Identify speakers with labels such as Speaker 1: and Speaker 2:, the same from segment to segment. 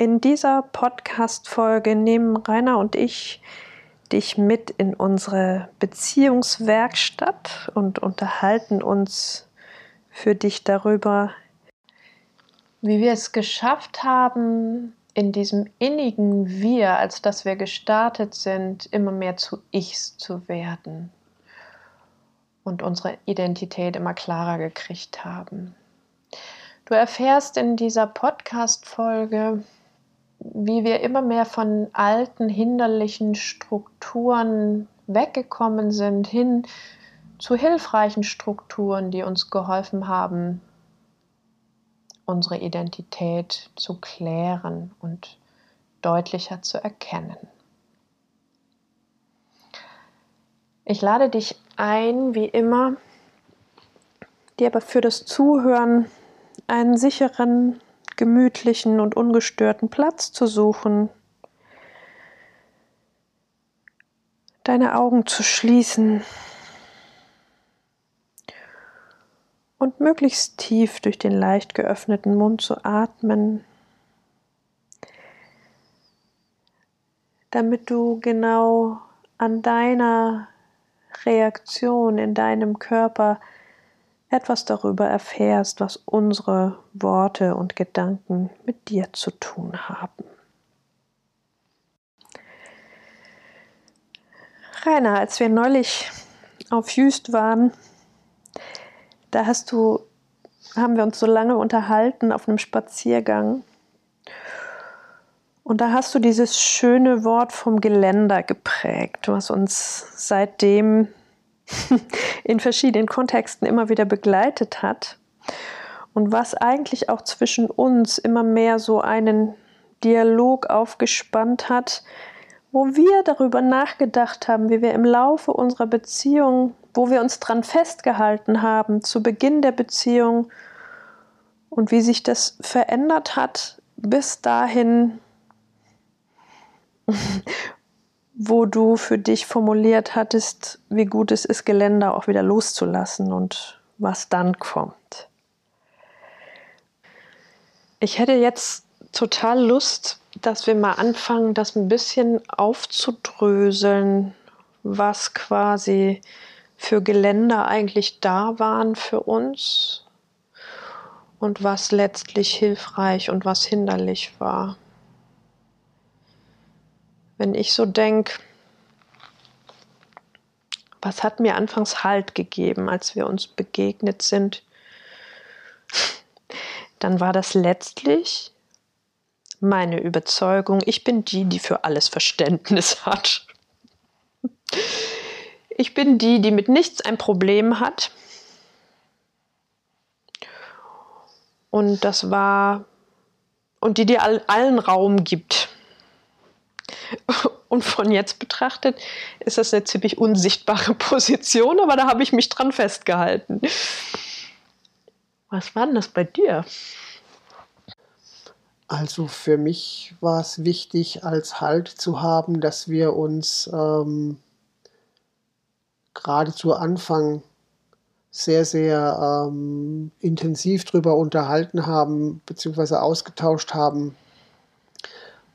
Speaker 1: In dieser Podcast-Folge nehmen Rainer und ich dich mit in unsere Beziehungswerkstatt und unterhalten uns für dich darüber, wie wir es geschafft haben, in diesem innigen Wir, als dass wir gestartet sind, immer mehr zu Ichs zu werden und unsere Identität immer klarer gekriegt haben. Du erfährst in dieser Podcast-Folge, wie wir immer mehr von alten, hinderlichen Strukturen weggekommen sind, hin zu hilfreichen Strukturen, die uns geholfen haben, unsere Identität zu klären und deutlicher zu erkennen. Ich lade dich ein, wie immer, dir aber für das Zuhören einen sicheren, gemütlichen und ungestörten Platz zu suchen, deine Augen zu schließen. Und möglichst tief durch den leicht geöffneten Mund zu atmen, damit du genau an deiner Reaktion in deinem Körper etwas darüber erfährst, was unsere Worte und Gedanken mit dir zu tun haben. Rainer, als wir neulich auf Jüst waren, da hast du, haben wir uns so lange unterhalten auf einem Spaziergang. Und da hast du dieses schöne Wort vom Geländer geprägt, was uns seitdem in verschiedenen Kontexten immer wieder begleitet hat und was eigentlich auch zwischen uns immer mehr so einen Dialog aufgespannt hat, wo wir darüber nachgedacht haben, wie wir im Laufe unserer Beziehung, wo wir uns dran festgehalten haben, zu Beginn der Beziehung und wie sich das verändert hat bis dahin, wo du für dich formuliert hattest, wie gut es ist, Geländer auch wieder loszulassen und was dann kommt. Ich hätte jetzt total Lust, dass wir mal anfangen, das ein bisschen aufzudröseln, was quasi für Geländer eigentlich da waren für uns und was letztlich hilfreich und was hinderlich war wenn ich so denke, was hat mir anfangs Halt gegeben, als wir uns begegnet sind, dann war das letztlich meine Überzeugung, ich bin die, die für alles Verständnis hat. Ich bin die, die mit nichts ein Problem hat. Und das war, und die dir allen Raum gibt. Und von jetzt betrachtet ist das eine ziemlich unsichtbare Position, aber da habe ich mich dran festgehalten. Was war denn das bei dir?
Speaker 2: Also für mich war es wichtig, als Halt zu haben, dass wir uns ähm, gerade zu Anfang sehr, sehr ähm, intensiv darüber unterhalten haben, beziehungsweise ausgetauscht haben,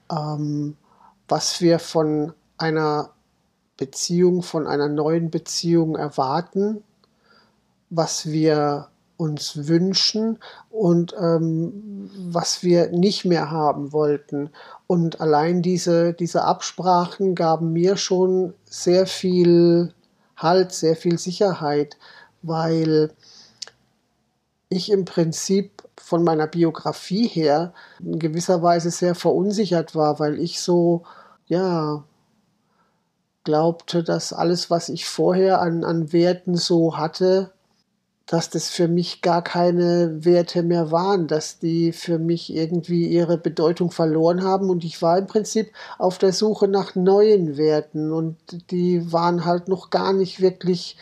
Speaker 2: ähm, was wir von einer Beziehung, von einer neuen Beziehung erwarten, was wir uns wünschen und ähm, was wir nicht mehr haben wollten. Und allein diese, diese Absprachen gaben mir schon sehr viel Halt, sehr viel Sicherheit, weil ich im Prinzip von meiner Biografie her in gewisser Weise sehr verunsichert war, weil ich so, ja, glaubte, dass alles, was ich vorher an, an Werten so hatte, dass das für mich gar keine Werte mehr waren, dass die für mich irgendwie ihre Bedeutung verloren haben. Und ich war im Prinzip auf der Suche nach neuen Werten und die waren halt noch gar nicht wirklich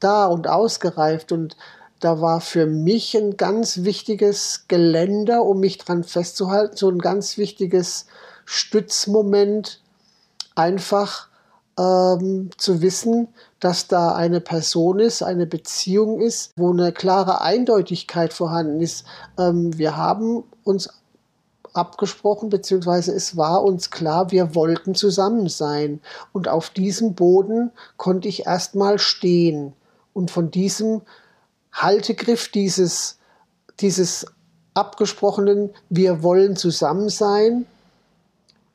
Speaker 2: da und ausgereift. Und da war für mich ein ganz wichtiges Geländer, um mich dran festzuhalten, so ein ganz wichtiges Stützmoment, einfach ähm, zu wissen, dass da eine Person ist, eine Beziehung ist, wo eine klare Eindeutigkeit vorhanden ist. Ähm, wir haben uns abgesprochen, beziehungsweise es war uns klar, wir wollten zusammen sein. Und auf diesem Boden konnte ich erstmal stehen. Und von diesem Haltegriff, dieses, dieses abgesprochenen, wir wollen zusammen sein,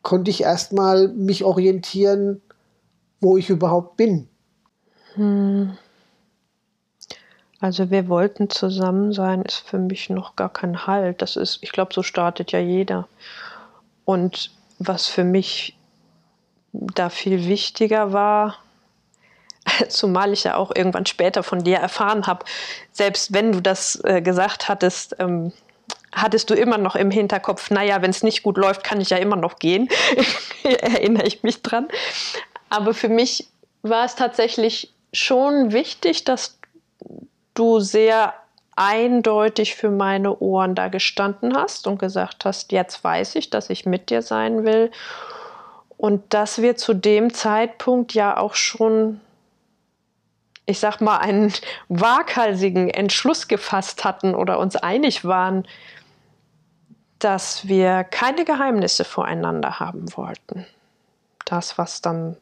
Speaker 2: konnte ich erstmal mich orientieren, wo ich überhaupt bin. Hm.
Speaker 1: Also wir wollten zusammen sein, ist für mich noch gar kein Halt. Das ist, ich glaube, so startet ja jeder. Und was für mich da viel wichtiger war, zumal ich ja auch irgendwann später von dir erfahren habe, selbst wenn du das äh, gesagt hattest, ähm, hattest du immer noch im Hinterkopf, naja, wenn es nicht gut läuft, kann ich ja immer noch gehen. Erinnere ich mich dran. Aber für mich war es tatsächlich schon wichtig, dass du sehr eindeutig für meine Ohren da gestanden hast und gesagt hast, jetzt weiß ich, dass ich mit dir sein will. Und dass wir zu dem Zeitpunkt ja auch schon, ich sag mal, einen waghalsigen Entschluss gefasst hatten oder uns einig waren, dass wir keine Geheimnisse voreinander haben wollten. Das, was dann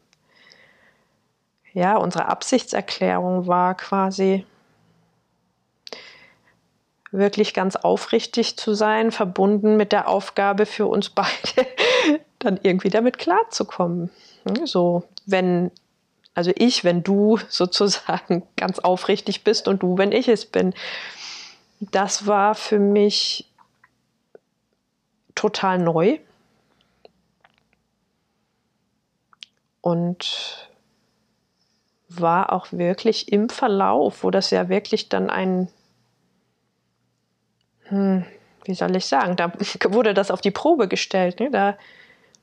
Speaker 1: ja, unsere Absichtserklärung war quasi wirklich ganz aufrichtig zu sein, verbunden mit der Aufgabe für uns beide, dann irgendwie damit klarzukommen. Hm, so, wenn, also ich, wenn du sozusagen ganz aufrichtig bist und du, wenn ich es bin. Das war für mich total neu. Und war auch wirklich im Verlauf, wo das ja wirklich dann ein, hm, wie soll ich sagen, da wurde das auf die Probe gestellt. Ne? Da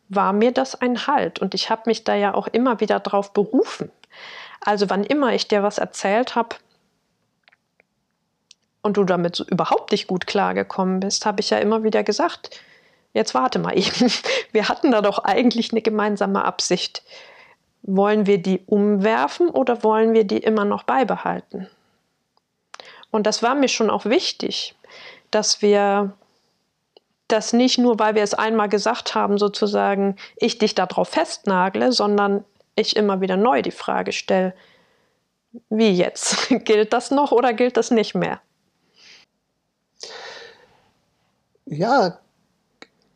Speaker 1: war mir das ein Halt und ich habe mich da ja auch immer wieder drauf berufen. Also wann immer ich dir was erzählt habe und du damit so überhaupt nicht gut klargekommen bist, habe ich ja immer wieder gesagt, jetzt warte mal eben, wir hatten da doch eigentlich eine gemeinsame Absicht. Wollen wir die umwerfen oder wollen wir die immer noch beibehalten? Und das war mir schon auch wichtig, dass wir das nicht nur, weil wir es einmal gesagt haben, sozusagen, ich dich darauf festnagle, sondern ich immer wieder neu die Frage stelle, wie jetzt? gilt das noch oder gilt das nicht mehr?
Speaker 2: Ja,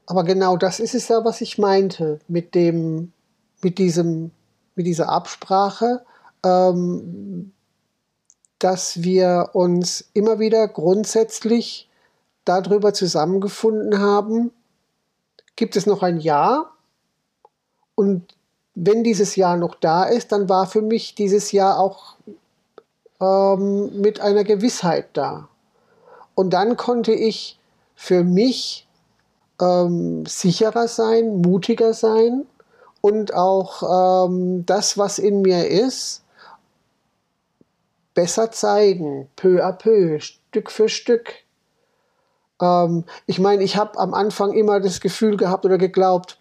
Speaker 2: aber genau das ist es ja, was ich meinte mit dem, mit diesem mit dieser Absprache, ähm, dass wir uns immer wieder grundsätzlich darüber zusammengefunden haben, gibt es noch ein Jahr und wenn dieses Jahr noch da ist, dann war für mich dieses Jahr auch ähm, mit einer Gewissheit da. Und dann konnte ich für mich ähm, sicherer sein, mutiger sein und auch ähm, das, was in mir ist, besser zeigen, peu à peu, Stück für Stück. Ähm, ich meine, ich habe am Anfang immer das Gefühl gehabt oder geglaubt,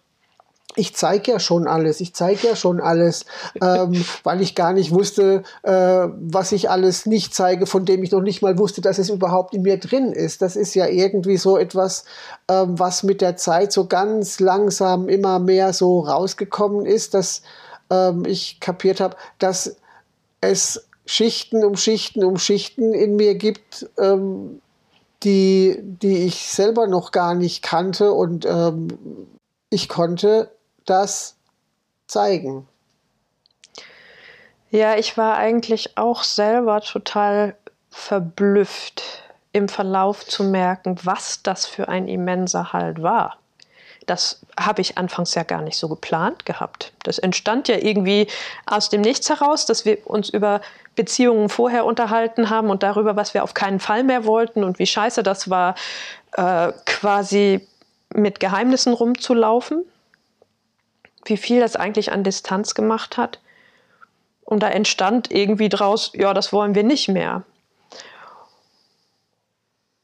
Speaker 2: ich zeige ja schon alles, ich zeige ja schon alles, ähm, weil ich gar nicht wusste, äh, was ich alles nicht zeige, von dem ich noch nicht mal wusste, dass es überhaupt in mir drin ist. Das ist ja irgendwie so etwas, ähm, was mit der Zeit so ganz langsam immer mehr so rausgekommen ist, dass ähm, ich kapiert habe, dass es Schichten um Schichten um Schichten in mir gibt, ähm, die, die ich selber noch gar nicht kannte und ähm, ich konnte das zeigen?
Speaker 1: Ja, ich war eigentlich auch selber total verblüfft im Verlauf zu merken, was das für ein immenser Halt war. Das habe ich anfangs ja gar nicht so geplant gehabt. Das entstand ja irgendwie aus dem Nichts heraus, dass wir uns über Beziehungen vorher unterhalten haben und darüber, was wir auf keinen Fall mehr wollten und wie scheiße das war, äh, quasi mit Geheimnissen rumzulaufen, wie viel das eigentlich an Distanz gemacht hat. Und da entstand irgendwie draus, ja, das wollen wir nicht mehr.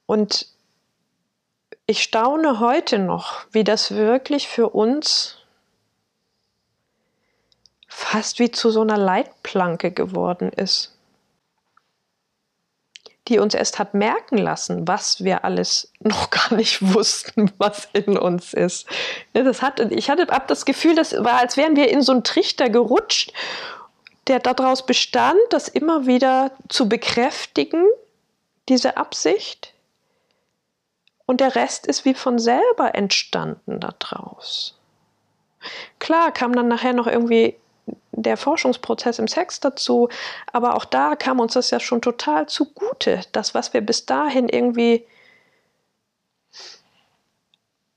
Speaker 1: Und ich staune heute noch, wie das wirklich für uns fast wie zu so einer Leitplanke geworden ist, die uns erst hat merken lassen, was wir alles noch gar nicht wussten, was in uns ist. Das hat, ich hatte ab das Gefühl, das war, als wären wir in so einen Trichter gerutscht, der daraus bestand, das immer wieder zu bekräftigen, diese Absicht. Und der Rest ist wie von selber entstanden daraus. Klar kam dann nachher noch irgendwie der Forschungsprozess im Sex dazu, aber auch da kam uns das ja schon total zugute, das, was wir bis dahin irgendwie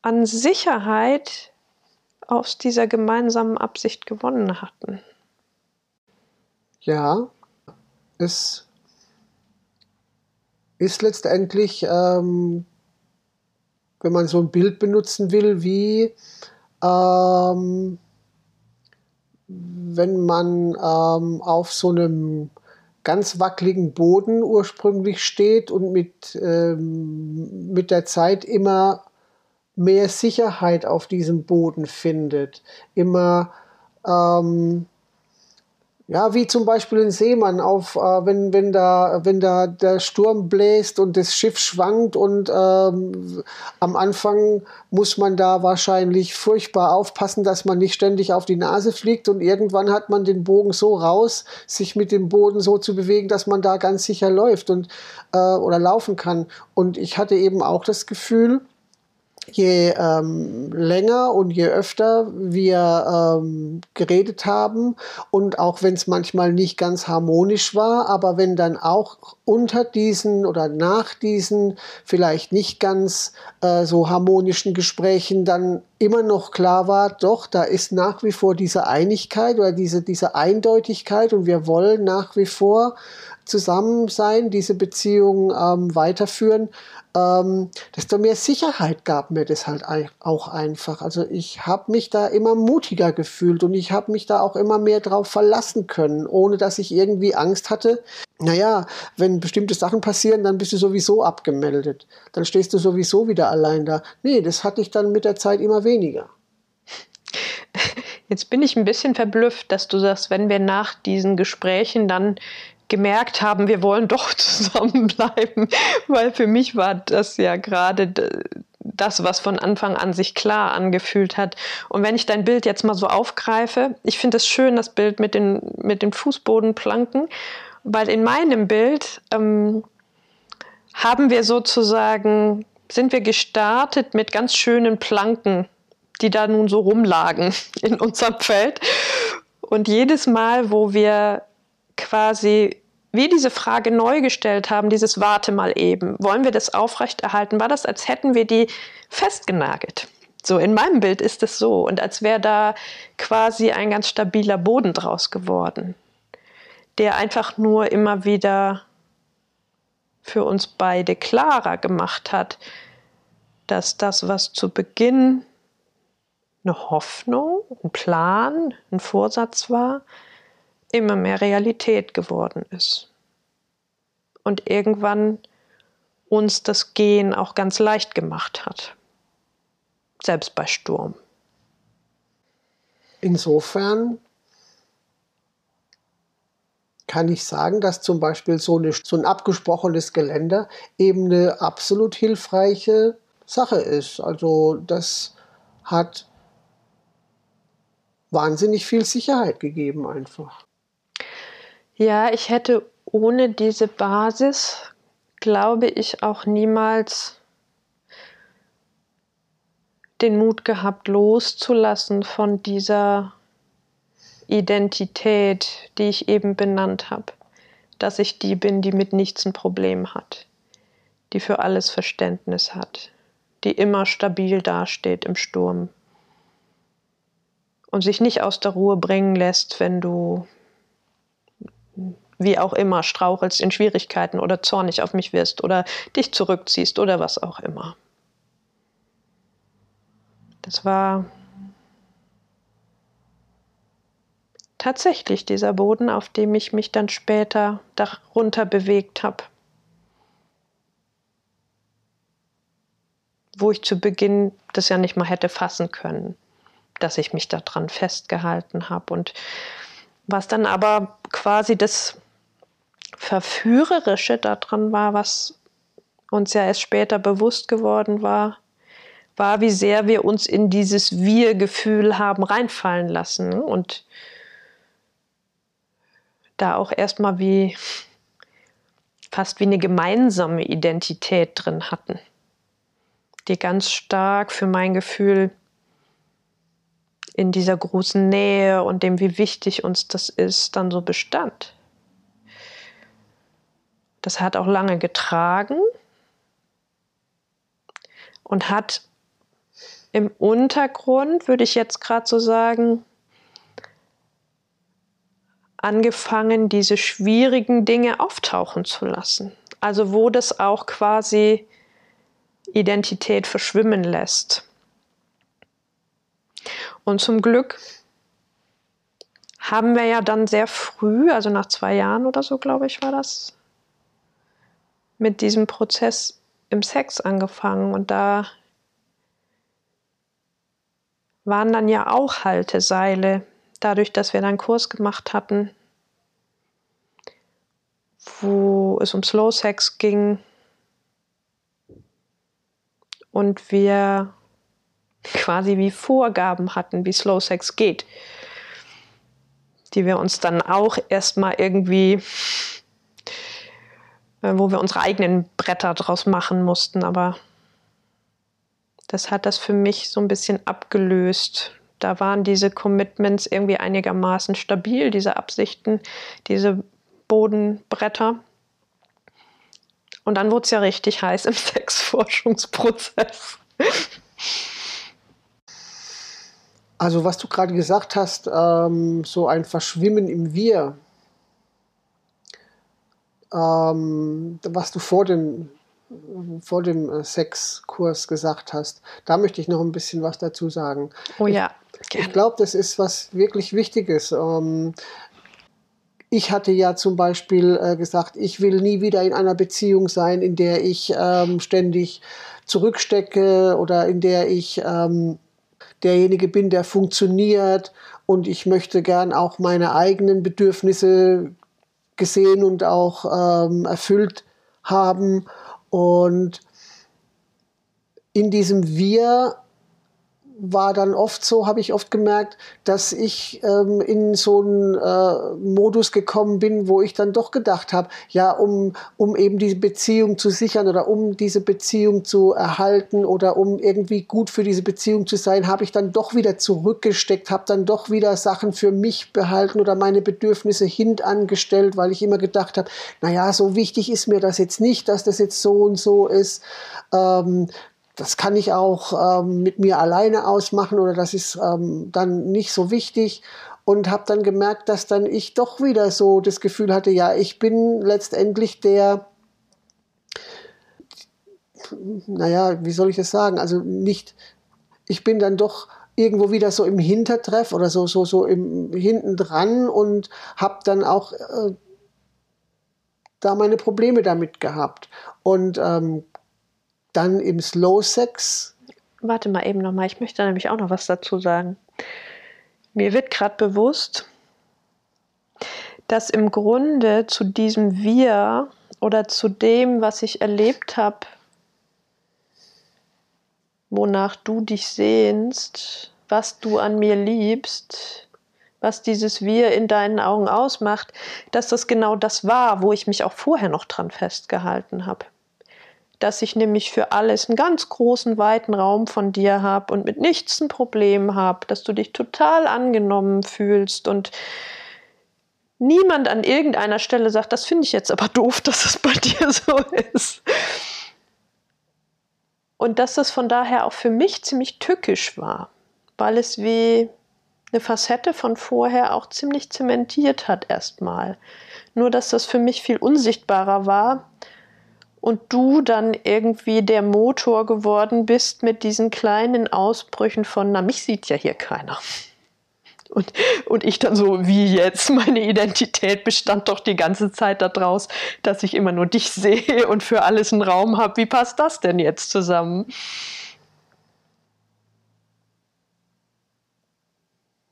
Speaker 1: an Sicherheit aus dieser gemeinsamen Absicht gewonnen hatten.
Speaker 2: Ja, es ist letztendlich, ähm, wenn man so ein Bild benutzen will, wie ähm, wenn man ähm, auf so einem ganz wackeligen Boden ursprünglich steht und mit, ähm, mit der Zeit immer mehr Sicherheit auf diesem Boden findet, immer ähm, ja, wie zum Beispiel ein Seemann auf, äh, wenn, wenn, da, wenn da der Sturm bläst und das Schiff schwankt und ähm, am Anfang muss man da wahrscheinlich furchtbar aufpassen, dass man nicht ständig auf die Nase fliegt und irgendwann hat man den Bogen so raus, sich mit dem Boden so zu bewegen, dass man da ganz sicher läuft und äh, oder laufen kann. Und ich hatte eben auch das Gefühl, je ähm, länger und je öfter wir ähm, geredet haben und auch wenn es manchmal nicht ganz harmonisch war, aber wenn dann auch unter diesen oder nach diesen vielleicht nicht ganz äh, so harmonischen Gesprächen dann immer noch klar war, doch, da ist nach wie vor diese Einigkeit oder diese, diese Eindeutigkeit und wir wollen nach wie vor zusammen sein, diese Beziehung ähm, weiterführen, ähm, desto mehr Sicherheit gab mir das halt auch einfach. Also ich habe mich da immer mutiger gefühlt und ich habe mich da auch immer mehr drauf verlassen können, ohne dass ich irgendwie Angst hatte. Naja, wenn bestimmte Sachen passieren, dann bist du sowieso abgemeldet. Dann stehst du sowieso wieder allein da. Nee, das hatte ich dann mit der Zeit immer weniger.
Speaker 1: Jetzt bin ich ein bisschen verblüfft, dass du sagst, wenn wir nach diesen Gesprächen dann gemerkt haben, wir wollen doch zusammenbleiben, weil für mich war das ja gerade das, was von Anfang an sich klar angefühlt hat. Und wenn ich dein Bild jetzt mal so aufgreife, ich finde es schön, das Bild mit den, mit den Fußbodenplanken, weil in meinem Bild ähm, haben wir sozusagen, sind wir gestartet mit ganz schönen Planken, die da nun so rumlagen in unserem Feld. Und jedes Mal, wo wir quasi wir diese Frage neu gestellt haben, dieses Warte mal eben, wollen wir das aufrechterhalten, war das, als hätten wir die festgenagelt. So, in meinem Bild ist es so. Und als wäre da quasi ein ganz stabiler Boden draus geworden, der einfach nur immer wieder für uns beide klarer gemacht hat, dass das, was zu Beginn eine Hoffnung, ein Plan, ein Vorsatz war, immer mehr Realität geworden ist. Und irgendwann uns das Gehen auch ganz leicht gemacht hat. Selbst bei Sturm.
Speaker 2: Insofern kann ich sagen, dass zum Beispiel so, eine, so ein abgesprochenes Geländer eben eine absolut hilfreiche Sache ist. Also das hat wahnsinnig viel Sicherheit gegeben einfach.
Speaker 1: Ja, ich hätte ohne diese Basis, glaube ich, auch niemals den Mut gehabt, loszulassen von dieser Identität, die ich eben benannt habe. Dass ich die bin, die mit nichts ein Problem hat, die für alles Verständnis hat, die immer stabil dasteht im Sturm und sich nicht aus der Ruhe bringen lässt, wenn du wie auch immer strauchelst in Schwierigkeiten oder zornig auf mich wirst oder dich zurückziehst oder was auch immer. Das war tatsächlich dieser Boden, auf dem ich mich dann später darunter bewegt habe. Wo ich zu Beginn das ja nicht mal hätte fassen können, dass ich mich daran festgehalten habe. Und was dann aber quasi das Verführerische daran war, was uns ja erst später bewusst geworden war, war, wie sehr wir uns in dieses Wir-Gefühl haben reinfallen lassen und da auch erstmal wie fast wie eine gemeinsame Identität drin hatten, die ganz stark für mein Gefühl in dieser großen Nähe und dem, wie wichtig uns das ist, dann so bestand. Das hat auch lange getragen und hat im Untergrund, würde ich jetzt gerade so sagen, angefangen, diese schwierigen Dinge auftauchen zu lassen. Also wo das auch quasi Identität verschwimmen lässt. Und zum Glück haben wir ja dann sehr früh, also nach zwei Jahren oder so, glaube ich, war das, mit diesem Prozess im Sex angefangen. Und da waren dann ja auch Halteseile, dadurch, dass wir dann einen Kurs gemacht hatten, wo es um Slow Sex ging und wir quasi wie Vorgaben hatten, wie Slow Sex geht, die wir uns dann auch erstmal irgendwie, äh, wo wir unsere eigenen Bretter draus machen mussten, aber das hat das für mich so ein bisschen abgelöst. Da waren diese Commitments irgendwie einigermaßen stabil, diese Absichten, diese Bodenbretter. Und dann wurde es ja richtig heiß im Sexforschungsprozess.
Speaker 2: Also was du gerade gesagt hast, ähm, so ein Verschwimmen im Wir, ähm, was du vor dem vor dem äh, Sexkurs gesagt hast. Da möchte ich noch ein bisschen was dazu sagen.
Speaker 1: Oh ja.
Speaker 2: Ich, ich glaube, das ist was wirklich Wichtiges. Ähm, ich hatte ja zum Beispiel äh, gesagt, ich will nie wieder in einer Beziehung sein, in der ich ähm, ständig zurückstecke oder in der ich ähm, derjenige bin, der funktioniert und ich möchte gern auch meine eigenen Bedürfnisse gesehen und auch ähm, erfüllt haben. Und in diesem Wir war dann oft so, habe ich oft gemerkt, dass ich ähm, in so einen äh, Modus gekommen bin, wo ich dann doch gedacht habe, ja, um, um eben diese Beziehung zu sichern oder um diese Beziehung zu erhalten oder um irgendwie gut für diese Beziehung zu sein, habe ich dann doch wieder zurückgesteckt, habe dann doch wieder Sachen für mich behalten oder meine Bedürfnisse hintangestellt, weil ich immer gedacht habe, naja, so wichtig ist mir das jetzt nicht, dass das jetzt so und so ist. Ähm, das kann ich auch ähm, mit mir alleine ausmachen oder das ist ähm, dann nicht so wichtig und habe dann gemerkt, dass dann ich doch wieder so das Gefühl hatte, ja, ich bin letztendlich der, naja, wie soll ich das sagen, also nicht, ich bin dann doch irgendwo wieder so im Hintertreff oder so, so, so im hinten dran und habe dann auch äh, da meine Probleme damit gehabt. Und ähm, dann im Slow Sex.
Speaker 1: Warte mal eben nochmal, ich möchte nämlich auch noch was dazu sagen. Mir wird gerade bewusst, dass im Grunde zu diesem Wir oder zu dem, was ich erlebt habe, wonach du dich sehnst, was du an mir liebst, was dieses Wir in deinen Augen ausmacht, dass das genau das war, wo ich mich auch vorher noch dran festgehalten habe dass ich nämlich für alles einen ganz großen, weiten Raum von dir habe und mit nichts ein Problem habe, dass du dich total angenommen fühlst und niemand an irgendeiner Stelle sagt, das finde ich jetzt aber doof, dass es bei dir so ist. Und dass das von daher auch für mich ziemlich tückisch war, weil es wie eine Facette von vorher auch ziemlich zementiert hat erstmal. Nur dass das für mich viel unsichtbarer war und du dann irgendwie der Motor geworden bist mit diesen kleinen Ausbrüchen von, na, mich sieht ja hier keiner. Und, und ich dann so, wie jetzt? Meine Identität bestand doch die ganze Zeit daraus, dass ich immer nur dich sehe und für alles einen Raum habe. Wie passt das denn jetzt zusammen?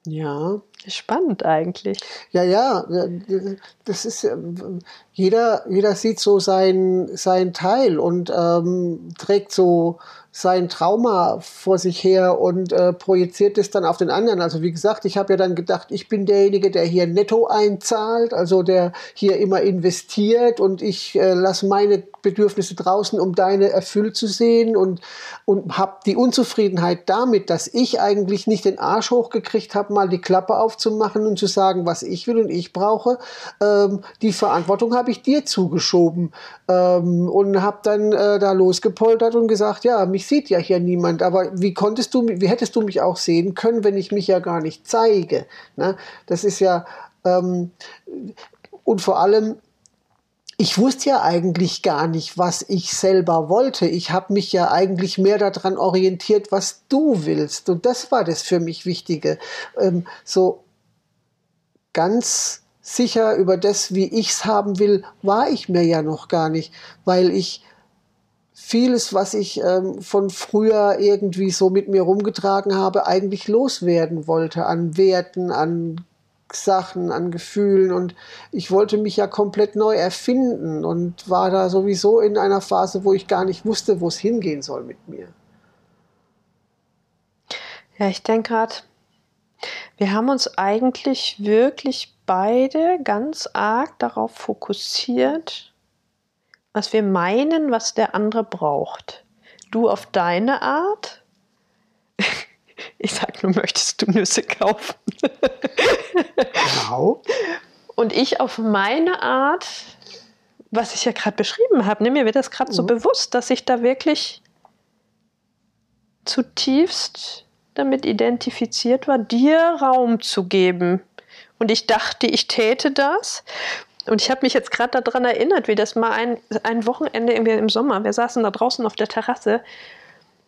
Speaker 2: Ja.
Speaker 1: Spannend eigentlich.
Speaker 2: Ja, ja, das ist jeder, jeder sieht so sein, sein Teil und ähm, trägt so sein Trauma vor sich her und äh, projiziert es dann auf den anderen. Also wie gesagt, ich habe ja dann gedacht, ich bin derjenige, der hier netto einzahlt, also der hier immer investiert und ich äh, lasse meine Bedürfnisse draußen, um deine erfüllt zu sehen und, und habe die Unzufriedenheit damit, dass ich eigentlich nicht den Arsch hochgekriegt habe, mal die Klappe aufzumachen und zu sagen, was ich will und ich brauche. Ähm, die Verantwortung habe ich dir zugeschoben ähm, und habe dann äh, da losgepoltert und gesagt, ja, mich sieht ja hier niemand, aber wie konntest du, wie hättest du mich auch sehen können, wenn ich mich ja gar nicht zeige? Ne? Das ist ja ähm, und vor allem ich wusste ja eigentlich gar nicht, was ich selber wollte. Ich habe mich ja eigentlich mehr daran orientiert, was du willst. Und das war das für mich Wichtige. Ähm, so ganz sicher über das, wie ich es haben will, war ich mir ja noch gar nicht, weil ich vieles, was ich ähm, von früher irgendwie so mit mir rumgetragen habe, eigentlich loswerden wollte an Werten, an Sachen, an Gefühlen und ich wollte mich ja komplett neu erfinden und war da sowieso in einer Phase, wo ich gar nicht wusste, wo es hingehen soll mit mir.
Speaker 1: Ja, ich denke gerade, wir haben uns eigentlich wirklich beide ganz arg darauf fokussiert, was wir meinen, was der andere braucht. Du auf deine Art. Ich sag nur, möchtest du Nüsse kaufen?
Speaker 2: Genau.
Speaker 1: Und ich auf meine Art, was ich ja gerade beschrieben habe, ne, mir wird das gerade mhm. so bewusst, dass ich da wirklich zutiefst damit identifiziert war, dir Raum zu geben. Und ich dachte, ich täte das. Und ich habe mich jetzt gerade daran erinnert, wie das mal ein, ein Wochenende irgendwie im Sommer, wir saßen da draußen auf der Terrasse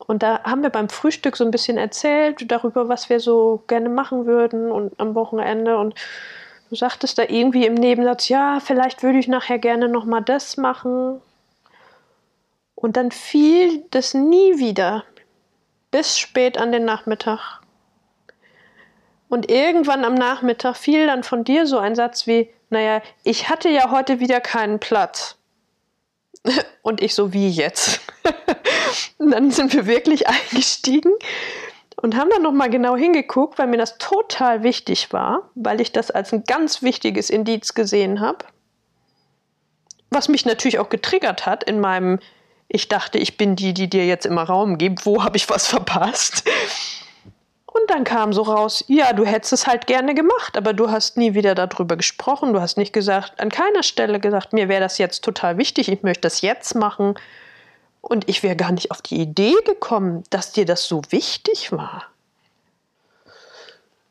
Speaker 1: und da haben wir beim Frühstück so ein bisschen erzählt darüber, was wir so gerne machen würden und am Wochenende. Und du sagtest da irgendwie im Nebensatz, ja, vielleicht würde ich nachher gerne noch mal das machen. Und dann fiel das nie wieder bis spät an den Nachmittag. Und irgendwann am Nachmittag fiel dann von dir so ein Satz wie, naja, ich hatte ja heute wieder keinen Platz. Und ich so, wie jetzt? Und dann sind wir wirklich eingestiegen und haben dann nochmal genau hingeguckt, weil mir das total wichtig war, weil ich das als ein ganz wichtiges Indiz gesehen habe. Was mich natürlich auch getriggert hat in meinem, ich dachte, ich bin die, die dir jetzt immer Raum gibt, wo habe ich was verpasst? Und dann kam so raus, ja, du hättest es halt gerne gemacht, aber du hast nie wieder darüber gesprochen. Du hast nicht gesagt, an keiner Stelle gesagt, mir wäre das jetzt total wichtig, ich möchte das jetzt machen. Und ich wäre gar nicht auf die Idee gekommen, dass dir das so wichtig war.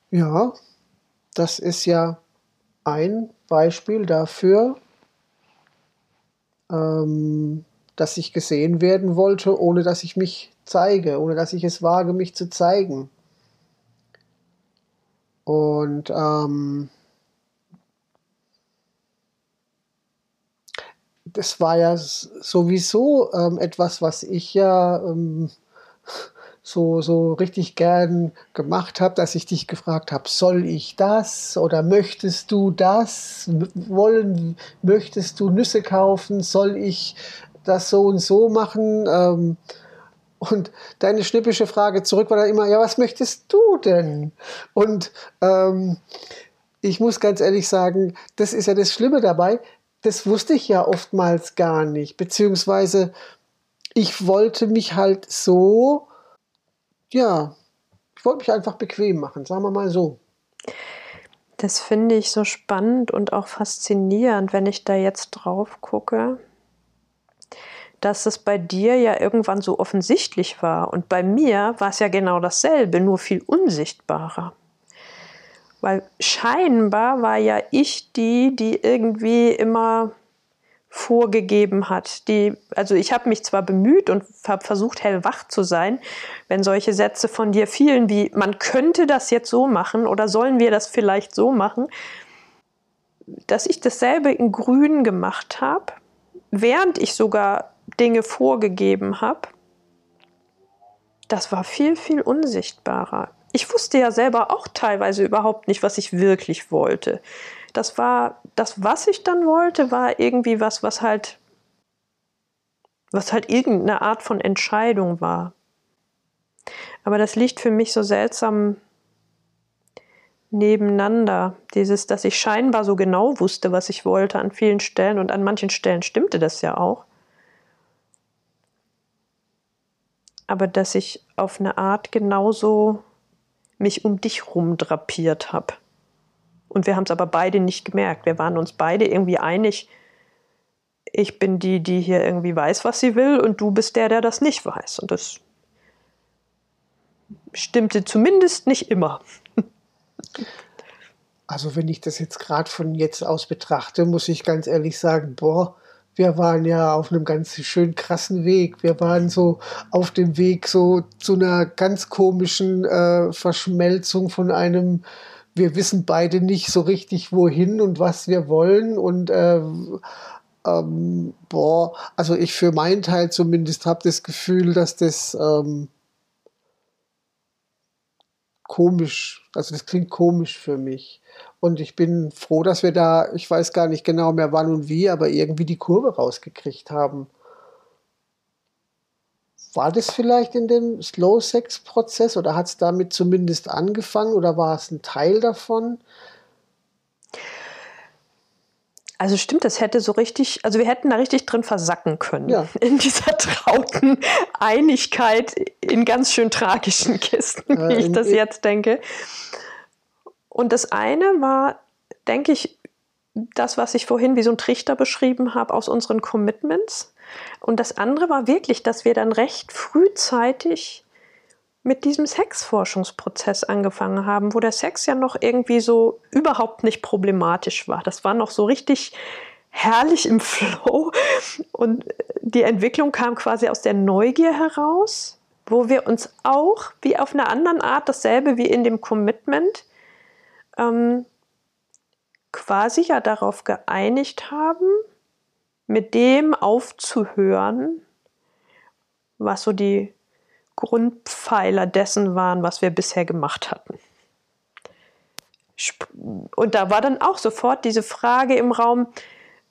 Speaker 2: Ja, das ist ja ein Beispiel dafür, ähm, dass ich gesehen werden wollte, ohne dass ich mich zeige, ohne dass ich es wage, mich zu zeigen. Und ähm, das war ja sowieso ähm, etwas, was ich ja ähm, so, so richtig gern gemacht habe, dass ich dich gefragt habe, soll ich das oder möchtest du das? Wollen, möchtest du Nüsse kaufen? Soll ich das so und so machen? Ähm, und deine schnippische Frage zurück war dann immer, ja, was möchtest du denn? Und ähm, ich muss ganz ehrlich sagen, das ist ja das Schlimme dabei, das wusste ich ja oftmals gar nicht, beziehungsweise ich wollte mich halt so, ja, ich wollte mich einfach bequem machen, sagen wir mal so.
Speaker 1: Das finde ich so spannend und auch faszinierend, wenn ich da jetzt drauf gucke dass es bei dir ja irgendwann so offensichtlich war. Und bei mir war es ja genau dasselbe, nur viel unsichtbarer. Weil scheinbar war ja ich die, die irgendwie immer vorgegeben hat. Die, also ich habe mich zwar bemüht und habe versucht, hellwach zu sein, wenn solche Sätze von dir fielen, wie man könnte das jetzt so machen oder sollen wir das vielleicht so machen, dass ich dasselbe in Grün gemacht habe, während ich sogar Dinge vorgegeben habe, das war viel, viel unsichtbarer. Ich wusste ja selber auch teilweise überhaupt nicht, was ich wirklich wollte das war, das, was ich dann wollte, war irgendwie was, was halt, was halt irgendeine Art von Entscheidung war. Aber das liegt für mich so seltsam nebeneinander. Dieses, dass ich scheinbar so genau wusste, was ich wollte an vielen Stellen und an manchen Stellen stimmte das ja auch. Aber dass ich auf eine Art genauso mich um dich rumdrapiert habe. Und wir haben es aber beide nicht gemerkt. Wir waren uns beide irgendwie einig, ich bin die, die hier irgendwie weiß, was sie will, und du bist der, der das nicht weiß. Und das stimmte zumindest nicht immer.
Speaker 2: Also wenn ich das jetzt gerade von jetzt aus betrachte, muss ich ganz ehrlich sagen, boah, wir waren ja auf einem ganz schön krassen Weg. Wir waren so auf dem Weg so zu einer ganz komischen äh, Verschmelzung von einem wir wissen beide nicht so richtig, wohin und was wir wollen. Und äh, ähm, boah, also ich für meinen Teil zumindest habe das Gefühl, dass das ähm, komisch, also das klingt komisch für mich. Und ich bin froh, dass wir da, ich weiß gar nicht genau mehr wann und wie, aber irgendwie die Kurve rausgekriegt haben. War das vielleicht in dem Slow-Sex-Prozess oder hat es damit zumindest angefangen oder war es ein Teil davon?
Speaker 1: Also stimmt, das hätte so richtig, also wir hätten da richtig drin versacken können. Ja. In dieser trauten Einigkeit in ganz schön tragischen Kisten, äh, wie ich das jetzt denke. Und das eine war, denke ich, das, was ich vorhin wie so ein Trichter beschrieben habe aus unseren Commitments. Und das andere war wirklich, dass wir dann recht frühzeitig mit diesem Sexforschungsprozess angefangen haben, wo der Sex ja noch irgendwie so überhaupt nicht problematisch war. Das war noch so richtig herrlich im Flow und die Entwicklung kam quasi aus der Neugier heraus, wo wir uns auch wie auf einer anderen Art dasselbe wie in dem Commitment ähm, quasi ja darauf geeinigt haben, mit dem aufzuhören, was so die Grundpfeiler dessen waren, was wir bisher gemacht hatten. Und da war dann auch sofort diese Frage im Raum,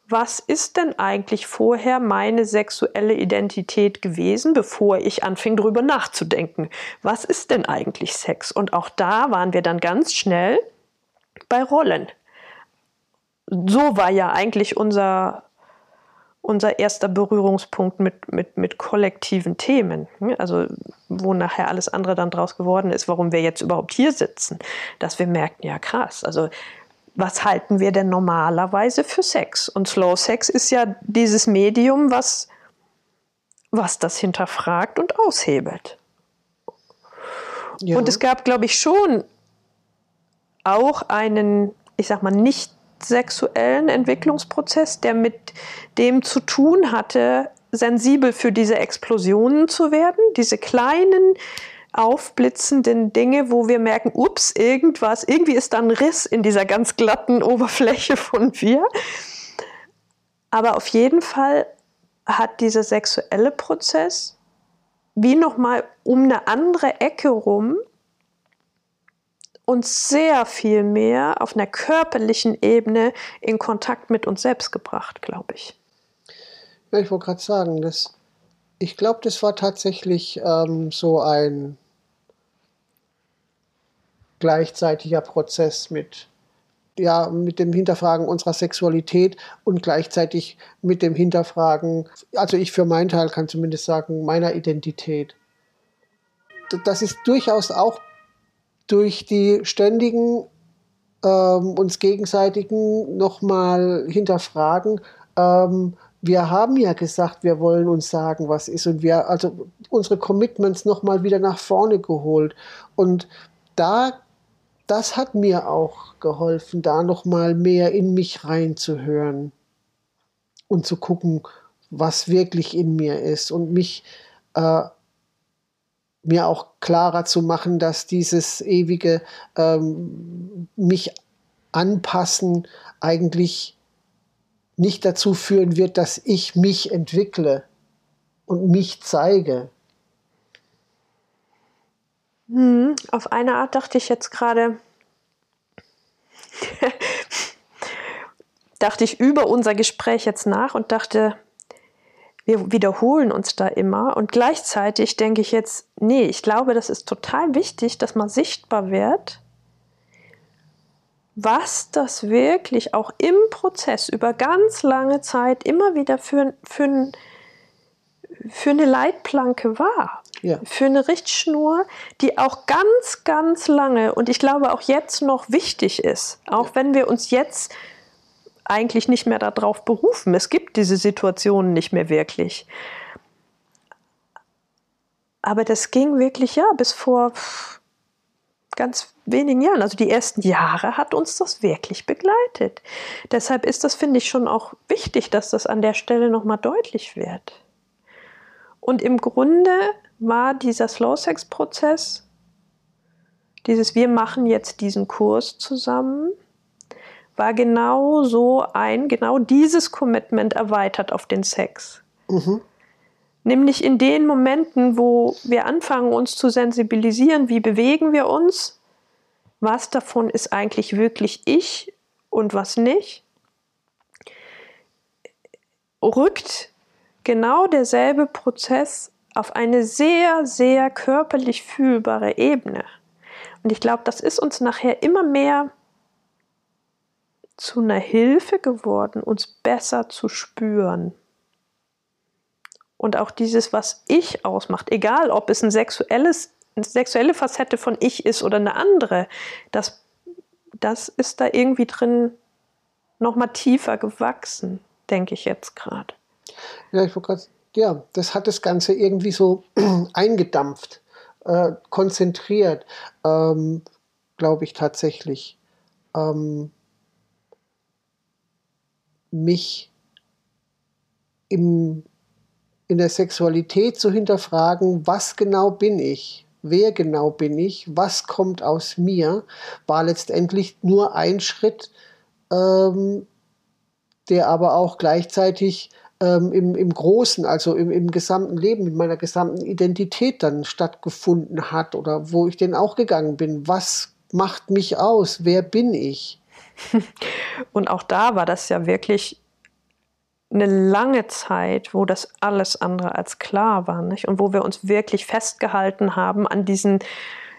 Speaker 1: was ist denn eigentlich vorher meine sexuelle Identität gewesen, bevor ich anfing darüber nachzudenken? Was ist denn eigentlich Sex? Und auch da waren wir dann ganz schnell bei Rollen. So war ja eigentlich unser unser erster Berührungspunkt mit, mit, mit kollektiven Themen. Also wo nachher alles andere dann draus geworden ist, warum wir jetzt überhaupt hier sitzen. Dass wir merkten, ja krass, also was halten wir denn normalerweise für Sex? Und Slow Sex ist ja dieses Medium, was, was das hinterfragt und aushebelt. Ja. Und es gab, glaube ich, schon auch einen, ich sag mal, nicht sexuellen Entwicklungsprozess, der mit dem zu tun hatte, sensibel für diese Explosionen zu werden, diese kleinen aufblitzenden Dinge, wo wir merken, ups, irgendwas, irgendwie ist da ein Riss in dieser ganz glatten Oberfläche von wir. Aber auf jeden Fall hat dieser sexuelle Prozess wie nochmal um eine andere Ecke rum uns sehr viel mehr auf einer körperlichen Ebene in Kontakt mit uns selbst gebracht, glaube ich.
Speaker 2: Ja, ich wollte gerade sagen, das, ich glaube, das war tatsächlich ähm, so ein gleichzeitiger Prozess mit, ja, mit dem Hinterfragen unserer Sexualität und gleichzeitig mit dem Hinterfragen, also ich für meinen Teil kann zumindest sagen, meiner Identität. Das ist durchaus auch durch die ständigen ähm, uns gegenseitigen nochmal hinterfragen. Ähm, wir haben ja gesagt, wir wollen uns sagen, was ist und wir, also unsere Commitments nochmal wieder nach vorne geholt. Und da, das hat mir auch geholfen, da noch mal mehr in mich reinzuhören und zu gucken, was wirklich in mir ist und mich äh, mir auch klarer zu machen, dass dieses ewige ähm, mich anpassen eigentlich nicht dazu führen wird, dass ich mich entwickle und mich zeige.
Speaker 1: Hm, auf eine Art dachte ich jetzt gerade, dachte ich über unser Gespräch jetzt nach und dachte, wir wiederholen uns da immer und gleichzeitig denke ich jetzt, nee, ich glaube, das ist total wichtig, dass man sichtbar wird, was das wirklich auch im Prozess über ganz lange Zeit immer wieder für, für, für eine Leitplanke war. Ja. Für eine Richtschnur, die auch ganz, ganz lange und ich glaube auch jetzt noch wichtig ist. Auch ja. wenn wir uns jetzt eigentlich nicht mehr darauf berufen. Es gibt diese Situationen nicht mehr wirklich. Aber das ging wirklich ja bis vor ganz wenigen Jahren. Also die ersten Jahre hat uns das wirklich begleitet. Deshalb ist das, finde ich, schon auch wichtig, dass das an der Stelle nochmal deutlich wird. Und im Grunde war dieser Slow Sex Prozess, dieses Wir machen jetzt diesen Kurs zusammen, war genau so ein, genau dieses Commitment erweitert auf den Sex. Mhm. Nämlich in den Momenten, wo wir anfangen, uns zu sensibilisieren, wie bewegen wir uns, was davon ist eigentlich wirklich ich und was nicht, rückt genau derselbe Prozess auf eine sehr, sehr körperlich fühlbare Ebene. Und ich glaube, das ist uns nachher immer mehr zu einer Hilfe geworden, uns besser zu spüren. Und auch dieses, was ich ausmacht, egal ob es ein sexuelles, eine sexuelle Facette von ich ist oder eine andere, das, das ist da irgendwie drin nochmal tiefer gewachsen, denke ich jetzt gerade.
Speaker 2: Ja, ich gerade, ja, das hat das Ganze irgendwie so eingedampft, äh, konzentriert, ähm, glaube ich tatsächlich. Ähm, mich im, in der Sexualität zu hinterfragen, was genau bin ich, wer genau bin ich, was kommt aus mir, war letztendlich nur ein Schritt, ähm, der aber auch gleichzeitig ähm, im, im Großen, also im, im gesamten Leben, in meiner gesamten Identität dann stattgefunden hat oder wo ich denn auch gegangen bin. Was macht mich aus? Wer bin ich?
Speaker 1: Und auch da war das ja wirklich eine lange Zeit, wo das alles andere als klar war, nicht? Und wo wir uns wirklich festgehalten haben an diesen,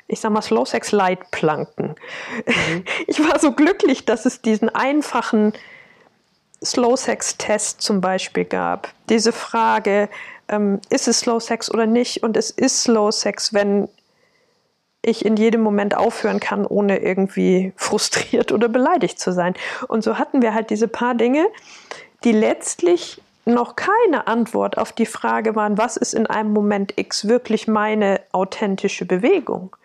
Speaker 1: ich sag mal, Slow Sex Leitplanken. Mhm. Ich war so glücklich, dass es diesen einfachen Slow Sex Test zum Beispiel gab. Diese Frage, ähm, ist es Slow Sex oder nicht? Und es ist Slow Sex, wenn ich in jedem Moment aufhören kann, ohne irgendwie frustriert oder beleidigt zu sein. Und so hatten wir halt diese paar Dinge, die letztlich noch keine Antwort auf die Frage waren, was ist in einem Moment X wirklich meine authentische Bewegung.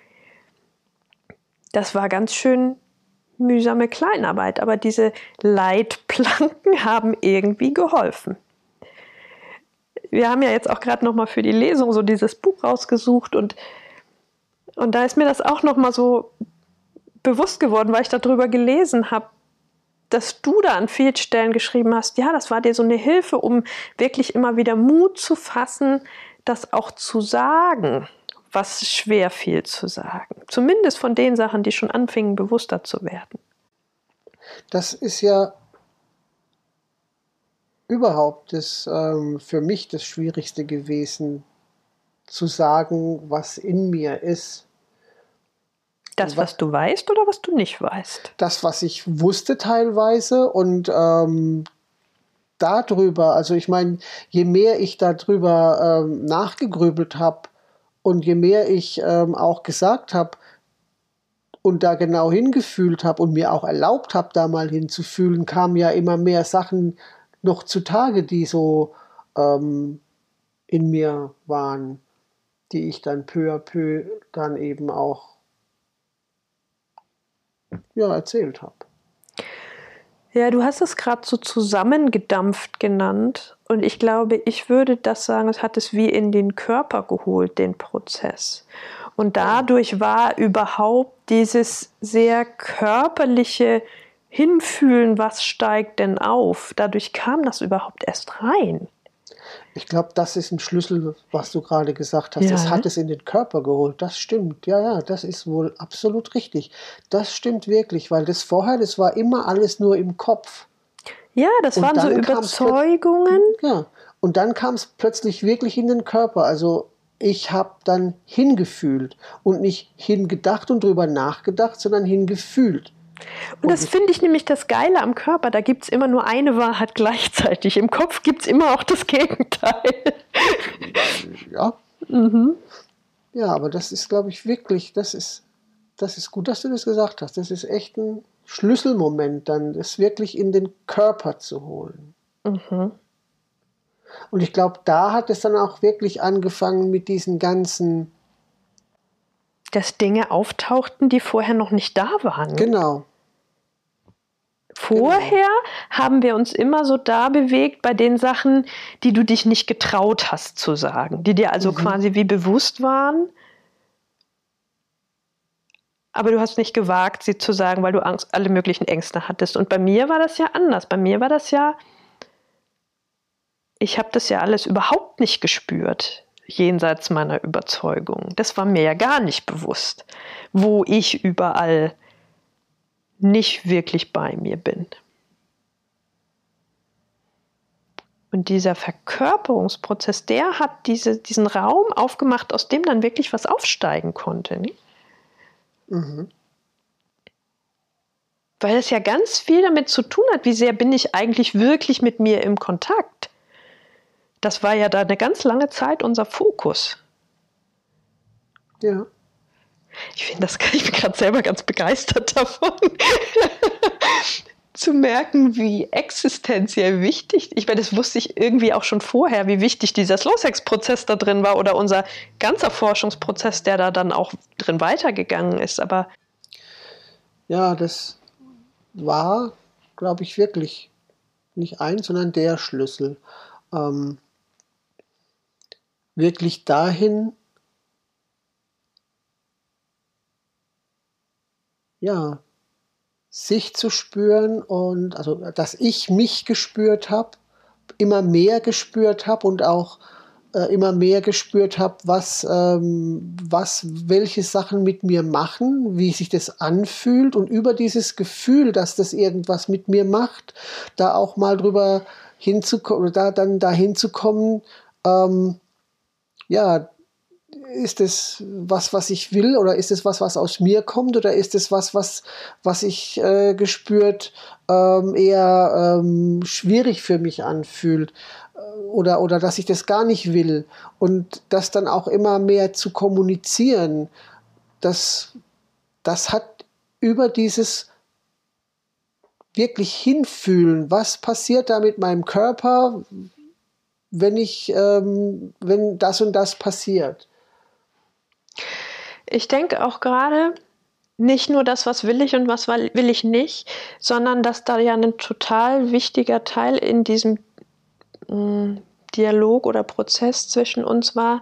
Speaker 1: Das war ganz schön mühsame Kleinarbeit, aber diese Leitplanken haben irgendwie geholfen. Wir haben ja jetzt auch gerade noch mal für die Lesung so dieses Buch rausgesucht und und da ist mir das auch noch mal so bewusst geworden, weil ich darüber gelesen habe, dass du da an vielen Stellen geschrieben hast, ja, das war dir so eine Hilfe, um wirklich immer wieder Mut zu fassen, das auch zu sagen, was schwer fiel zu sagen. Zumindest von den Sachen, die schon anfingen, bewusster zu werden.
Speaker 2: Das ist ja überhaupt das, ähm, für mich das Schwierigste gewesen, zu sagen, was in mir ist.
Speaker 1: Das, was du weißt oder was du nicht weißt?
Speaker 2: Das, was ich wusste teilweise und ähm, darüber, also ich meine, je mehr ich darüber ähm, nachgegrübelt habe und je mehr ich ähm, auch gesagt habe und da genau hingefühlt habe und mir auch erlaubt habe, da mal hinzufühlen, kamen ja immer mehr Sachen noch zutage, die so ähm, in mir waren, die ich dann peu à peu dann eben auch ja, erzählt habe.
Speaker 1: Ja, du hast es gerade so zusammengedampft genannt. Und ich glaube, ich würde das sagen, es hat es wie in den Körper geholt, den Prozess. Und dadurch war überhaupt dieses sehr körperliche Hinfühlen, was steigt denn auf, dadurch kam das überhaupt erst rein.
Speaker 2: Ich glaube, das ist ein Schlüssel, was du gerade gesagt hast. Ja. Es hat es in den Körper geholt. Das stimmt. Ja, ja, das ist wohl absolut richtig. Das stimmt wirklich, weil das vorher, das war immer alles nur im Kopf.
Speaker 1: Ja, das und waren so Überzeugungen.
Speaker 2: Ja, und dann kam es plötzlich wirklich in den Körper. Also ich habe dann hingefühlt und nicht hingedacht und drüber nachgedacht, sondern hingefühlt.
Speaker 1: Und das finde ich nämlich das Geile am Körper. Da gibt es immer nur eine Wahrheit gleichzeitig. Im Kopf gibt es immer auch das Gegenteil.
Speaker 2: Ja. Mhm. Ja, aber das ist, glaube ich, wirklich, das ist, das ist gut, dass du das gesagt hast. Das ist echt ein Schlüsselmoment, dann das wirklich in den Körper zu holen. Mhm. Und ich glaube, da hat es dann auch wirklich angefangen mit diesen ganzen
Speaker 1: dass Dinge auftauchten, die vorher noch nicht da waren.
Speaker 2: Genau.
Speaker 1: Vorher genau. haben wir uns immer so da bewegt bei den Sachen, die du dich nicht getraut hast zu sagen, die dir also mhm. quasi wie bewusst waren, aber du hast nicht gewagt, sie zu sagen, weil du Angst, alle möglichen Ängste hattest. Und bei mir war das ja anders. Bei mir war das ja, ich habe das ja alles überhaupt nicht gespürt jenseits meiner Überzeugung. Das war mir ja gar nicht bewusst, wo ich überall nicht wirklich bei mir bin. Und dieser Verkörperungsprozess, der hat diese, diesen Raum aufgemacht, aus dem dann wirklich was aufsteigen konnte. Mhm. Weil es ja ganz viel damit zu tun hat, wie sehr bin ich eigentlich wirklich mit mir im Kontakt. Das war ja da eine ganz lange Zeit unser Fokus.
Speaker 2: Ja.
Speaker 1: Ich finde das, ich bin gerade selber ganz begeistert davon. zu merken, wie existenziell wichtig, ich meine, das wusste ich irgendwie auch schon vorher, wie wichtig dieser Slow-Sex-Prozess da drin war oder unser ganzer Forschungsprozess, der da dann auch drin weitergegangen ist, aber.
Speaker 2: Ja, das war, glaube ich, wirklich nicht ein, sondern der Schlüssel. Ähm, wirklich dahin, ja, sich zu spüren und also, dass ich mich gespürt habe, immer mehr gespürt habe und auch äh, immer mehr gespürt habe, was, ähm, was welche Sachen mit mir machen, wie sich das anfühlt und über dieses Gefühl, dass das irgendwas mit mir macht, da auch mal drüber hinzukommen, da dann dahin zu kommen, ähm, ja, ist es was, was ich will oder ist es was, was aus mir kommt oder ist es was, was, was ich äh, gespürt ähm, eher ähm, schwierig für mich anfühlt äh, oder, oder dass ich das gar nicht will? Und das dann auch immer mehr zu kommunizieren, das, das hat über dieses wirklich hinfühlen, was passiert da mit meinem Körper, wenn ich, ähm, wenn das und das passiert.
Speaker 1: Ich denke auch gerade nicht nur das, was will ich und was will ich nicht, sondern dass da ja ein total wichtiger Teil in diesem äh, Dialog oder Prozess zwischen uns war.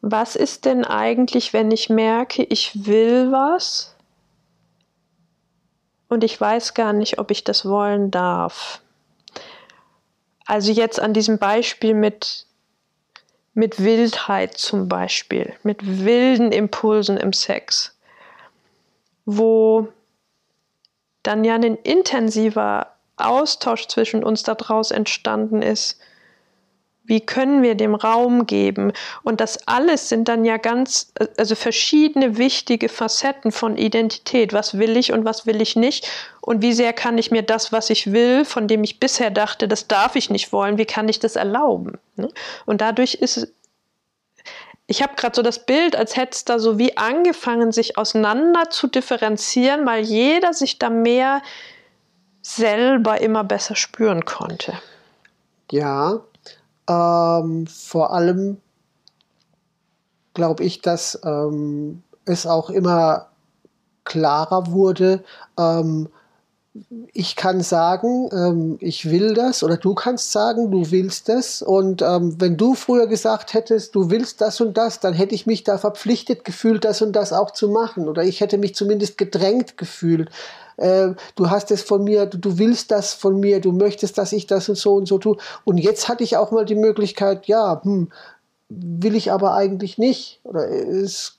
Speaker 1: Was ist denn eigentlich, wenn ich merke, ich will was und ich weiß gar nicht, ob ich das wollen darf? Also jetzt an diesem Beispiel mit, mit Wildheit zum Beispiel, mit wilden Impulsen im Sex, wo dann ja ein intensiver Austausch zwischen uns daraus entstanden ist, wie können wir dem Raum geben? Und das alles sind dann ja ganz, also verschiedene wichtige Facetten von Identität. Was will ich und was will ich nicht? Und wie sehr kann ich mir das, was ich will, von dem ich bisher dachte, das darf ich nicht wollen, wie kann ich das erlauben? Ne? Und dadurch ist ich habe gerade so das Bild, als hätte es da so wie angefangen, sich auseinander zu differenzieren, weil jeder sich da mehr selber immer besser spüren konnte.
Speaker 2: Ja, ähm, vor allem glaube ich, dass ähm, es auch immer klarer wurde, ähm, ich kann sagen, ähm, ich will das oder du kannst sagen, du willst das. Und ähm, wenn du früher gesagt hättest, du willst das und das, dann hätte ich mich da verpflichtet gefühlt, das und das auch zu machen. Oder ich hätte mich zumindest gedrängt gefühlt. Äh, du hast es von mir, du, du, willst das von mir, du möchtest, dass ich das und so und so tue. Und jetzt hatte ich auch mal die Möglichkeit, ja, hm, will ich aber eigentlich nicht. Oder es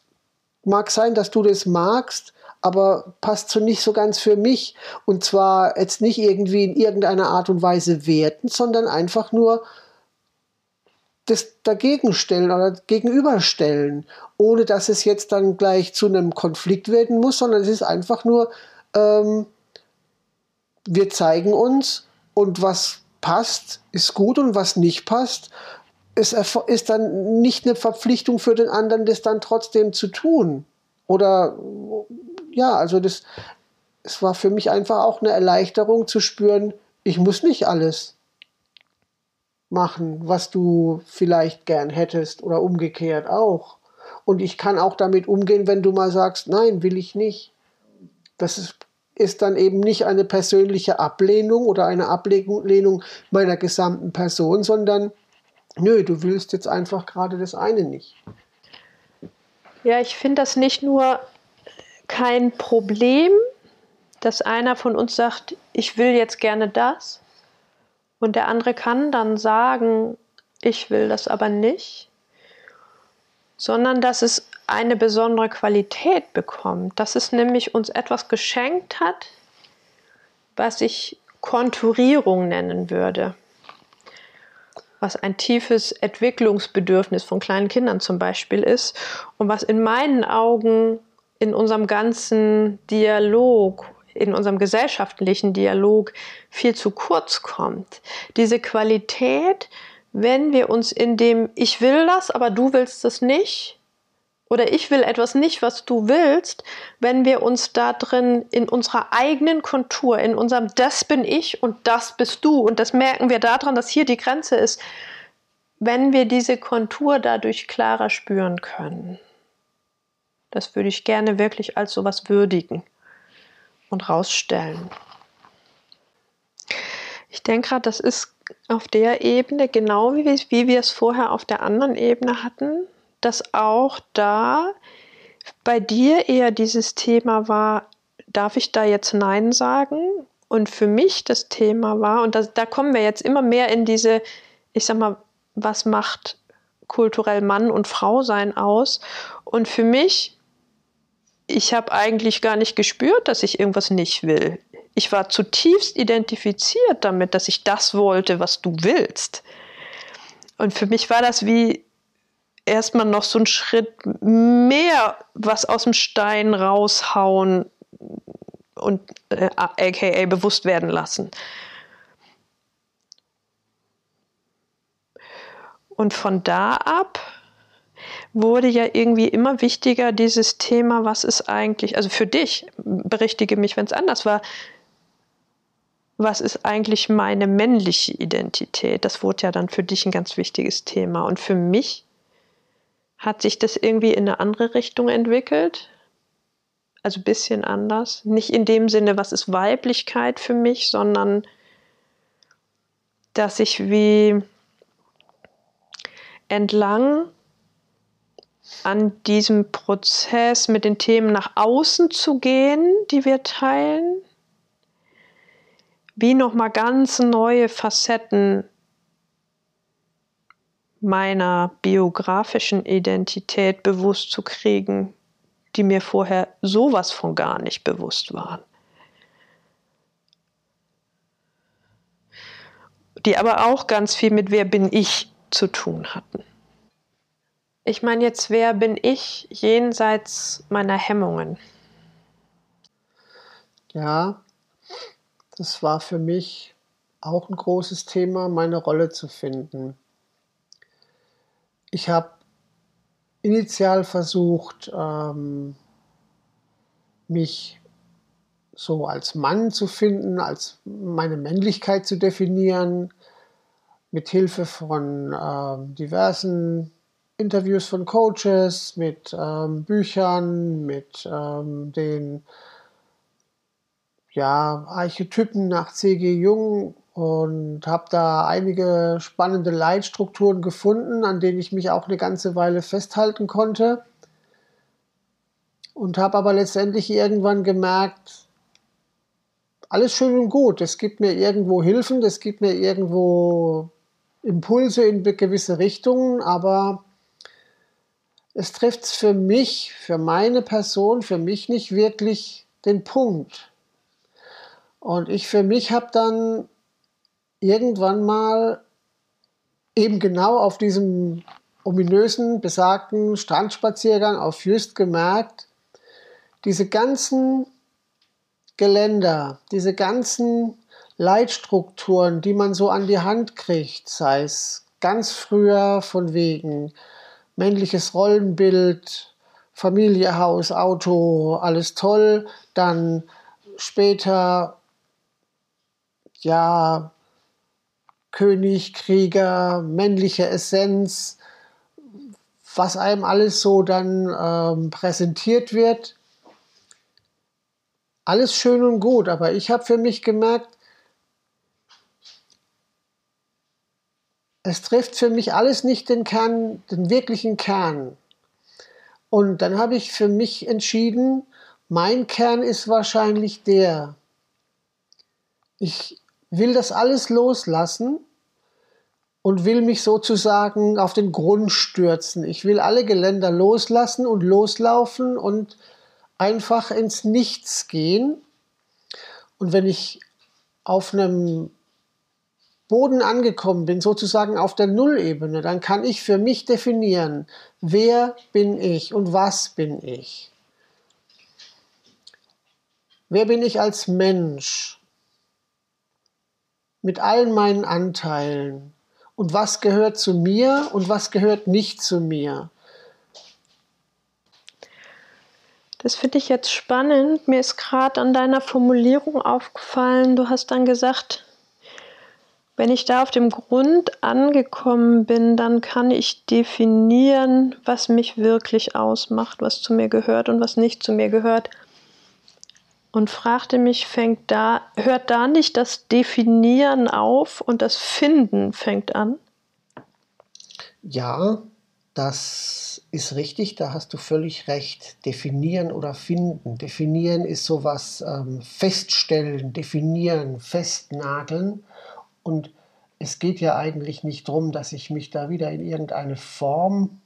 Speaker 2: mag sein, dass du das magst aber passt so nicht so ganz für mich. Und zwar jetzt nicht irgendwie in irgendeiner Art und Weise werten, sondern einfach nur das dagegen stellen oder gegenüberstellen, ohne dass es jetzt dann gleich zu einem Konflikt werden muss, sondern es ist einfach nur, ähm, wir zeigen uns und was passt, ist gut und was nicht passt, ist, ist dann nicht eine Verpflichtung für den anderen, das dann trotzdem zu tun. Oder ja, also das, es war für mich einfach auch eine Erleichterung zu spüren, ich muss nicht alles machen, was du vielleicht gern hättest oder umgekehrt auch. Und ich kann auch damit umgehen, wenn du mal sagst, nein, will ich nicht. Das ist, ist dann eben nicht eine persönliche Ablehnung oder eine Ablehnung meiner gesamten Person, sondern nö, du willst jetzt einfach gerade das eine nicht.
Speaker 1: Ja, ich finde das nicht nur kein Problem, dass einer von uns sagt, ich will jetzt gerne das. Und der andere kann dann sagen, ich will das aber nicht, sondern dass es eine besondere Qualität bekommt, dass es nämlich uns etwas geschenkt hat, was ich Konturierung nennen würde, was ein tiefes Entwicklungsbedürfnis von kleinen Kindern zum Beispiel ist. Und was in meinen Augen in unserem ganzen Dialog, in unserem gesellschaftlichen Dialog viel zu kurz kommt. Diese Qualität, wenn wir uns in dem Ich will das, aber du willst es nicht, oder ich will etwas nicht, was du willst, wenn wir uns da drin in unserer eigenen Kontur, in unserem Das bin ich und das bist du, und das merken wir daran, dass hier die Grenze ist, wenn wir diese Kontur dadurch klarer spüren können. Das würde ich gerne wirklich als sowas würdigen und rausstellen. Ich denke gerade, das ist auf der Ebene genau wie, wie wir es vorher auf der anderen Ebene hatten, dass auch da bei dir eher dieses Thema war, darf ich da jetzt Nein sagen? Und für mich das Thema war, und das, da kommen wir jetzt immer mehr in diese, ich sag mal, was macht kulturell Mann und Frau sein aus? Und für mich ich habe eigentlich gar nicht gespürt, dass ich irgendwas nicht will. Ich war zutiefst identifiziert damit, dass ich das wollte, was du willst. Und für mich war das wie erstmal noch so ein Schritt mehr, was aus dem Stein raushauen und äh, aka bewusst werden lassen. Und von da ab wurde ja irgendwie immer wichtiger, dieses Thema, was ist eigentlich, also für dich, berichtige mich, wenn es anders war, was ist eigentlich meine männliche Identität? Das wurde ja dann für dich ein ganz wichtiges Thema. Und für mich hat sich das irgendwie in eine andere Richtung entwickelt. Also ein bisschen anders. Nicht in dem Sinne, was ist Weiblichkeit für mich, sondern dass ich wie entlang an diesem Prozess mit den Themen nach außen zu gehen, die wir teilen, wie nochmal ganz neue Facetten meiner biografischen Identität bewusst zu kriegen, die mir vorher sowas von gar nicht bewusst waren. Die aber auch ganz viel mit Wer bin ich zu tun hatten. Ich meine jetzt, wer bin ich jenseits meiner Hemmungen?
Speaker 2: Ja, das war für mich auch ein großes Thema, meine Rolle zu finden. Ich habe initial versucht, ähm, mich so als Mann zu finden, als meine Männlichkeit zu definieren, mit Hilfe von äh, diversen Interviews von Coaches, mit ähm, Büchern, mit ähm, den ja, Archetypen nach C.G. Jung und habe da einige spannende Leitstrukturen gefunden, an denen ich mich auch eine ganze Weile festhalten konnte. Und habe aber letztendlich irgendwann gemerkt, alles schön und gut, es gibt mir irgendwo Hilfen, es gibt mir irgendwo Impulse in gewisse Richtungen, aber es trifft für mich, für meine Person, für mich nicht wirklich den Punkt. Und ich für mich habe dann irgendwann mal eben genau auf diesem ominösen, besagten Strandspaziergang auf Just gemerkt, diese ganzen Geländer, diese ganzen Leitstrukturen, die man so an die Hand kriegt, sei es ganz früher von wegen männliches Rollenbild, Familie, Haus, Auto, alles toll, dann später ja König, Krieger, männliche Essenz, was einem alles so dann ähm, präsentiert wird. Alles schön und gut, aber ich habe für mich gemerkt, es trifft für mich alles nicht den Kern, den wirklichen Kern. Und dann habe ich für mich entschieden, mein Kern ist wahrscheinlich der. Ich will das alles loslassen und will mich sozusagen auf den Grund stürzen. Ich will alle Geländer loslassen und loslaufen und einfach ins Nichts gehen. Und wenn ich auf einem Boden angekommen bin, sozusagen auf der Nullebene, dann kann ich für mich definieren, wer bin ich und was bin ich. Wer bin ich als Mensch mit allen meinen Anteilen? und was gehört zu mir und was gehört nicht zu mir.
Speaker 1: Das finde ich jetzt spannend. Mir ist gerade an deiner Formulierung aufgefallen, du hast dann gesagt, wenn ich da auf dem Grund angekommen bin, dann kann ich definieren, was mich wirklich ausmacht, was zu mir gehört und was nicht zu mir gehört. Und fragte mich, fängt da, hört da nicht das Definieren auf und das Finden fängt an?
Speaker 2: Ja, das ist richtig, da hast du völlig recht. Definieren oder finden. Definieren ist sowas ähm, feststellen, definieren, festnageln. Und es geht ja eigentlich nicht darum, dass ich mich da wieder in irgendeine Form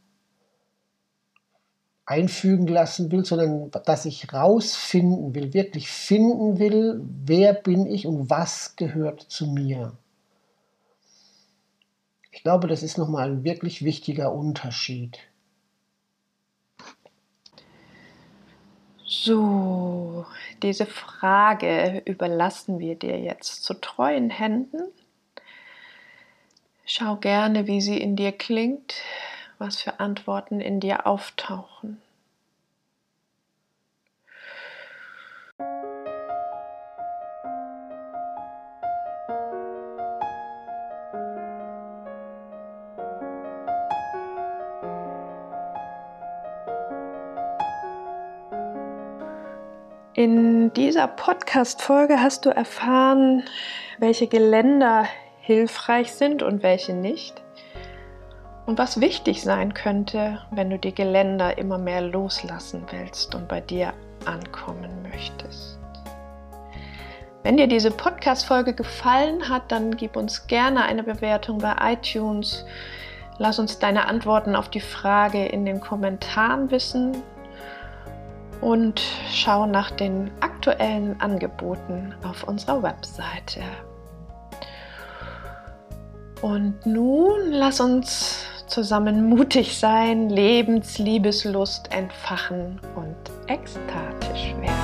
Speaker 2: einfügen lassen will, sondern dass ich rausfinden will, wirklich finden will, wer bin ich und was gehört zu mir. Ich glaube, das ist nochmal ein wirklich wichtiger Unterschied.
Speaker 1: So, diese Frage überlassen wir dir jetzt zu treuen Händen. Schau gerne, wie sie in dir klingt, was für Antworten in dir auftauchen. In dieser Podcast-Folge hast du erfahren, welche Geländer hilfreich sind und welche nicht. Und was wichtig sein könnte, wenn du die Geländer immer mehr loslassen willst und bei dir ankommen möchtest. Wenn dir diese Podcast-Folge gefallen hat, dann gib uns gerne eine Bewertung bei iTunes. Lass uns deine Antworten auf die Frage in den Kommentaren wissen und schau nach den aktuellen Angeboten auf unserer Webseite. Und nun lass uns zusammen mutig sein, Lebensliebeslust entfachen und ekstatisch werden.